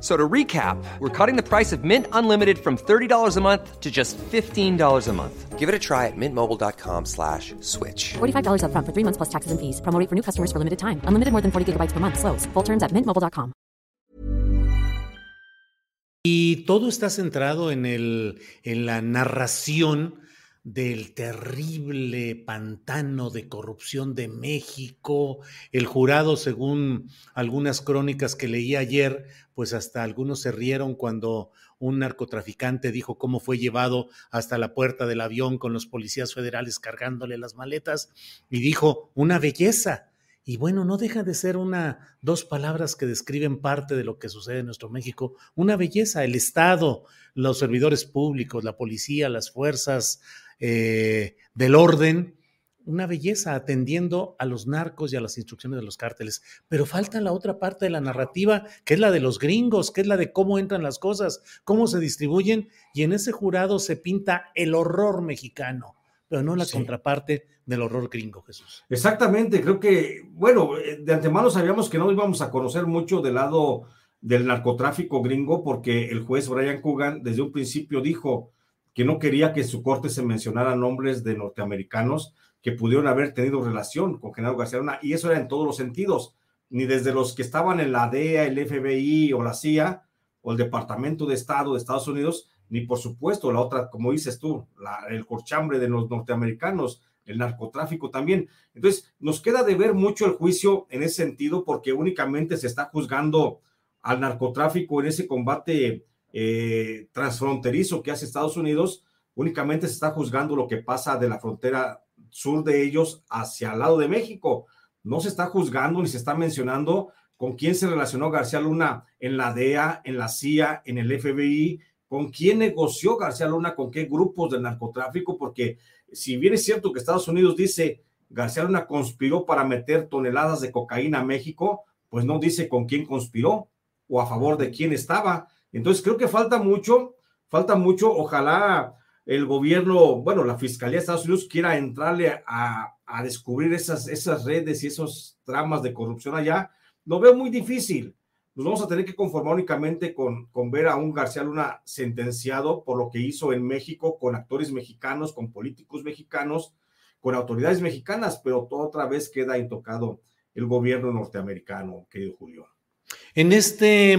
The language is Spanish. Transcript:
So to recap, we're cutting the price of Mint Unlimited from $30 a month to just $15 a month. Give it a try at mintmobile.com slash switch. $45 up front for three months plus taxes and fees. Promo for new customers for limited time. Unlimited more than 40 gigabytes per month. Slows. Full terms at mintmobile.com. Y todo está centrado en, el, en la narración del terrible pantano de corrupción de México. El jurado, según algunas crónicas que leí ayer, pues hasta algunos se rieron cuando un narcotraficante dijo cómo fue llevado hasta la puerta del avión con los policías federales cargándole las maletas y dijo, una belleza. Y bueno, no deja de ser una, dos palabras que describen parte de lo que sucede en nuestro México. Una belleza, el Estado, los servidores públicos, la policía, las fuerzas eh, del orden, una belleza atendiendo a los narcos y a las instrucciones de los cárteles. Pero falta la otra parte de la narrativa, que es la de los gringos, que es la de cómo entran las cosas, cómo se distribuyen, y en ese jurado se pinta el horror mexicano, pero no la Sí. contraparte del horror gringo, Jesús. Exactamente, creo que, bueno, eh, de antemano sabíamos que no íbamos a conocer mucho del lado del narcotráfico gringo porque el juez Brian Coogan desde un principio dijo que no quería que en su corte se mencionaran nombres de norteamericanos que pudieron haber tenido relación con Genaro García Luna y eso era en todos los sentidos, ni desde los que estaban en la DEA, el FBI o la CIA o el Departamento de Estado de Estados Unidos, ni por supuesto la otra, como dices tú, el corchambre de los norteamericanos, el narcotráfico también. Entonces, nos queda de ver mucho el juicio en ese sentido porque únicamente se está juzgando al narcotráfico en ese combate eh, transfronterizo que hace Estados Unidos, únicamente se está juzgando lo que pasa de la frontera sur de ellos hacia el lado de México. No se está juzgando ni se está mencionando con quién se relacionó García Luna en la DEA, en la CIA, en el FBI, con quién negoció García Luna, con qué grupos del narcotráfico, porque si bien es cierto que Estados Unidos dice García Luna conspiró para meter toneladas de cocaína a México, pues no dice con quién conspiró o a favor de quién estaba. Entonces creo que falta mucho, falta mucho. Ojalá el gobierno, bueno, la Fiscalía de Estados Unidos quiera entrarle a, a descubrir esas, esas redes y esos tramas de corrupción allá. Lo veo muy difícil. Nos vamos a tener que conformar únicamente con, con ver a un García Luna sentenciado por lo que hizo en México con actores mexicanos, con políticos mexicanos, con autoridades mexicanas, pero todo otra vez queda intocado el gobierno norteamericano, querido Julio. En este